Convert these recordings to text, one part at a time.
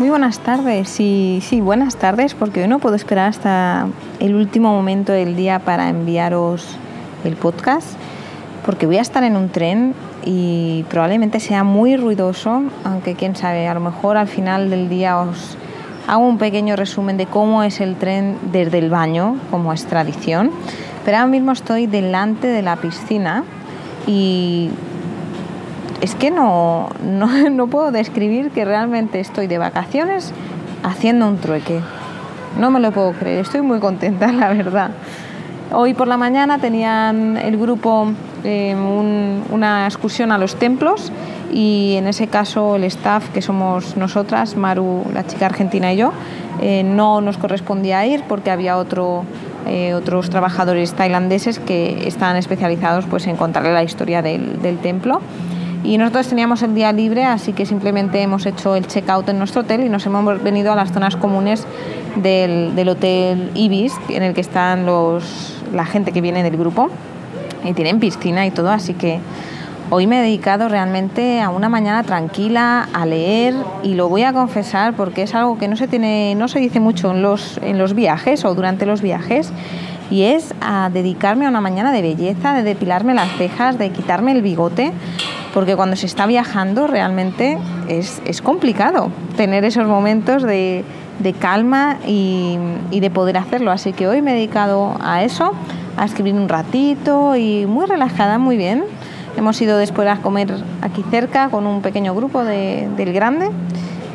Muy buenas tardes, sí, sí, buenas tardes, porque hoy no puedo esperar hasta el último momento del día para enviaros el podcast, porque voy a estar en un tren y probablemente sea muy ruidoso, aunque quién sabe, a lo mejor al final del día os hago un pequeño resumen de cómo es el tren desde el baño, como es tradición. Pero ahora mismo estoy delante de la piscina y es que no, no, puedo describir que realmente estoy de vacaciones haciendo un trueque. No me lo puedo creer, estoy muy contenta, la verdad. Hoy por la mañana tenían el grupo eh, una excursión a los templos y en ese caso el staff, que somos nosotras, Maru, la chica argentina y yo, eh, no nos correspondía ir porque había eh, otros trabajadores tailandeses que están especializados pues, en contarle la historia del, del templo. Y nosotros teníamos el día libre, así que simplemente hemos hecho el check-out en nuestro hotel y nos hemos venido a las zonas comunes del, del hotel Ibis, en el que están los, la gente que viene del grupo. Y tienen piscina y todo, así que hoy me he dedicado realmente a una mañana tranquila, a leer, y lo voy a confesar porque es algo que no se, tiene, no se dice mucho en los, en los viajes o durante los viajes y es a dedicarme a una mañana de belleza, de depilarme las cejas, de quitarme el bigote, porque cuando se está viajando realmente es, es complicado tener esos momentos de, de calma y, y, de poder hacerlo. Así que hoy me he dedicado a eso, a escribir un ratito y muy relajada, muy bien. Hemos ido después a comer aquí cerca con un pequeño grupo de, del grande,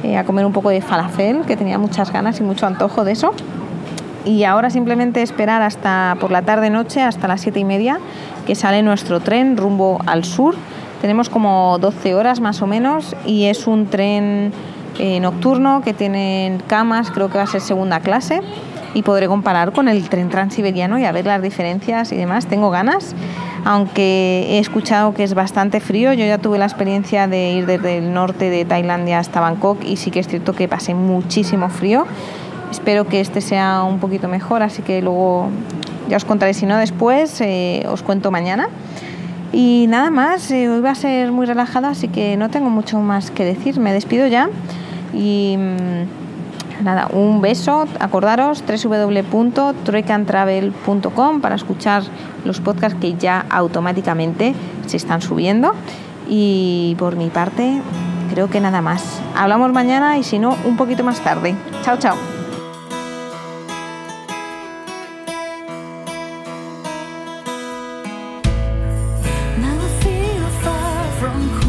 eh, a comer un poco de falafel, que tenía muchas ganas y mucho antojo de eso. Y ahora simplemente esperar hasta por la tarde-noche, hasta las siete y media, que sale nuestro tren rumbo al sur tenemos como 12 horas más o menos y es un tren eh, nocturno que tiene camas, creo que va a ser segunda clase y podré comparar con el tren transiberiano y a ver las diferencias y demás. Tengo ganas, aunque he escuchado que es bastante frío. Yo ya tuve la experiencia de ir desde el norte de Tailandia hasta Bangkok y sí que es cierto que pasé muchísimo frío. Espero que este sea un poquito mejor, así que luego ya os contaré. Si no, después eh, os cuento mañana. Y nada más, eh, hoy va a ser muy relajada, así que no tengo mucho más que decir. Me despido ya y mm, nada, un beso. Acordaros www.truecantravel.com para escuchar los podcasts que ya automáticamente se están subiendo. Y por mi parte, creo que nada más. Hablamos mañana y si no, un poquito más tarde. Chao, chao. Now I feel far from home.